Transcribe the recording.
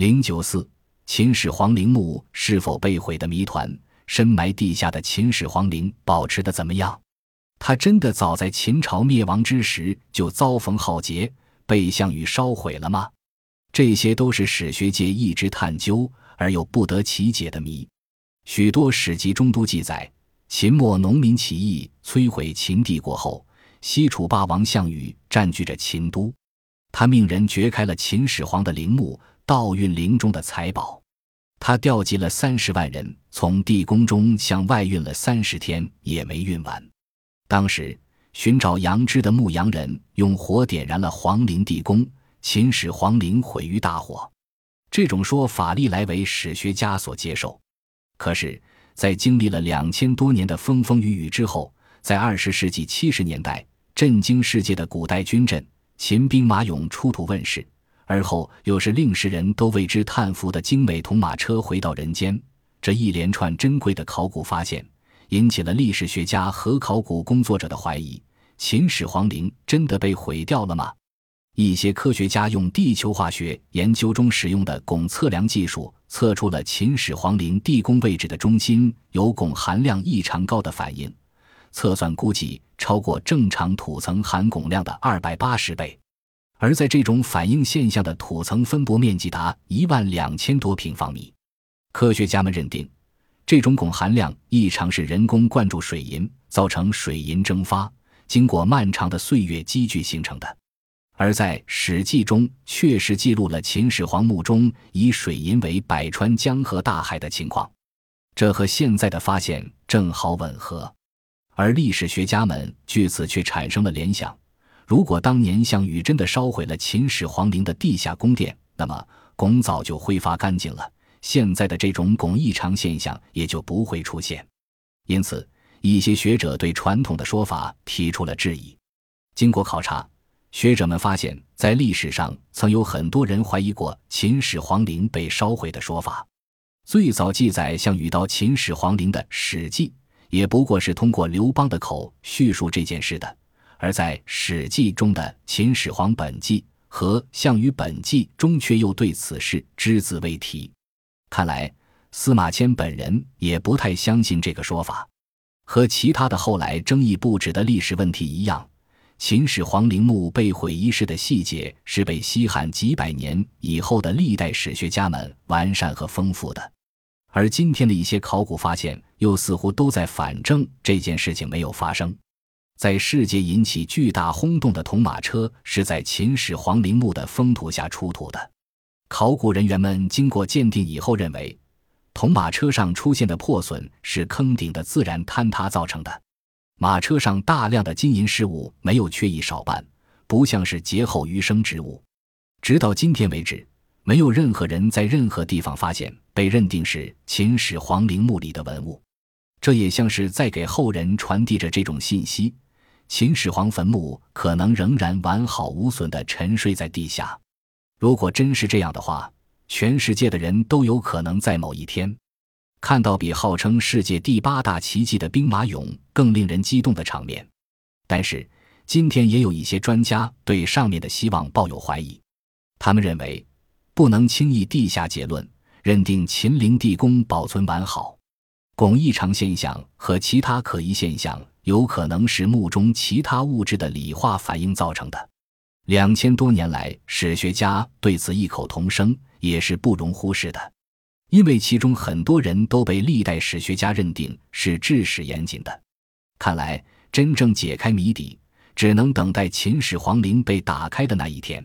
零九四，秦始皇陵墓是否被毁的谜团，深埋地下的秦始皇陵保持的怎么样？它真的早在秦朝灭亡之时就遭逢浩劫，被项羽烧毁了吗？这些都是史学界一直探究而又不得其解的谜。许多史籍中都记载，秦末农民起义摧毁秦帝国后，西楚霸王项羽占据着秦都，他命人掘开了秦始皇的陵墓，盗运陵中的财宝。他调集了三十万人，从地宫中向外运了三十天，也没运完。当时寻找杨枝的牧羊人用火点燃了皇陵地宫。秦始皇陵毁于大火，这种说法历来为史学家所接受。可是，在经历了两千多年的风风雨雨之后，在二十世纪七十年代，震惊世界的古代军阵——秦兵马俑出土问世，而后又是令世人都为之叹服的精美铜马车回到人间，这一连串珍贵的考古发现，引起了历史学家和考古工作者的怀疑：秦始皇陵真的被毁掉了吗？一些科学家用地球化学研究中使用的汞测量技术，测出了秦始皇陵地宫位置的中心有汞含量异常高的反应，测算估计超过正常土层含汞量的二百八十倍。而在这种反应现象的土层分布面积达一万两千多平方米，科学家们认定，这种汞含量异常是人工灌注水银造成水银蒸发，经过漫长的岁月积聚形成的。而在《史记》中，确实记录了秦始皇墓中以水银为百川江河大海的情况，这和现在的发现正好吻合。而历史学家们据此却产生了联想：如果当年项羽真的烧毁了秦始皇陵的地下宫殿，那么汞早就挥发干净了，现在的这种汞异常现象也就不会出现。因此，一些学者对传统的说法提出了质疑。经过考察。学者们发现，在历史上曾有很多人怀疑过秦始皇陵被烧毁的说法。最早记载项羽到秦始皇陵的《史记》，也不过是通过刘邦的口叙述这件事的；而在《史记》中的《秦始皇本纪》和《项羽本纪》中，却又对此事只字未提。看来司马迁本人也不太相信这个说法。和其他的后来争议不止的历史问题一样。秦始皇陵墓被毁一事的细节是被西汉几百年以后的历代史学家们完善和丰富的，而今天的一些考古发现又似乎都在反证这件事情没有发生。在世界引起巨大轰动的铜马车是在秦始皇陵墓的封土下出土的，考古人员们经过鉴定以后认为，铜马车上出现的破损是坑顶的自然坍塌造成的。马车上大量的金银饰物没有缺一少半，不像是劫后余生之物。直到今天为止，没有任何人在任何地方发现被认定是秦始皇陵墓里的文物。这也像是在给后人传递着这种信息：秦始皇坟墓可能仍然完好无损地沉睡在地下。如果真是这样的话，全世界的人都有可能在某一天。看到比号称世界第八大奇迹的兵马俑更令人激动的场面，但是今天也有一些专家对上面的希望抱有怀疑。他们认为，不能轻易地下结论，认定秦陵地宫保存完好。汞异常现象和其他可疑现象有可能是墓中其他物质的理化反应造成的。两千多年来，史学家对此异口同声，也是不容忽视的。因为其中很多人都被历代史学家认定是治史严谨的，看来真正解开谜底，只能等待秦始皇陵被打开的那一天。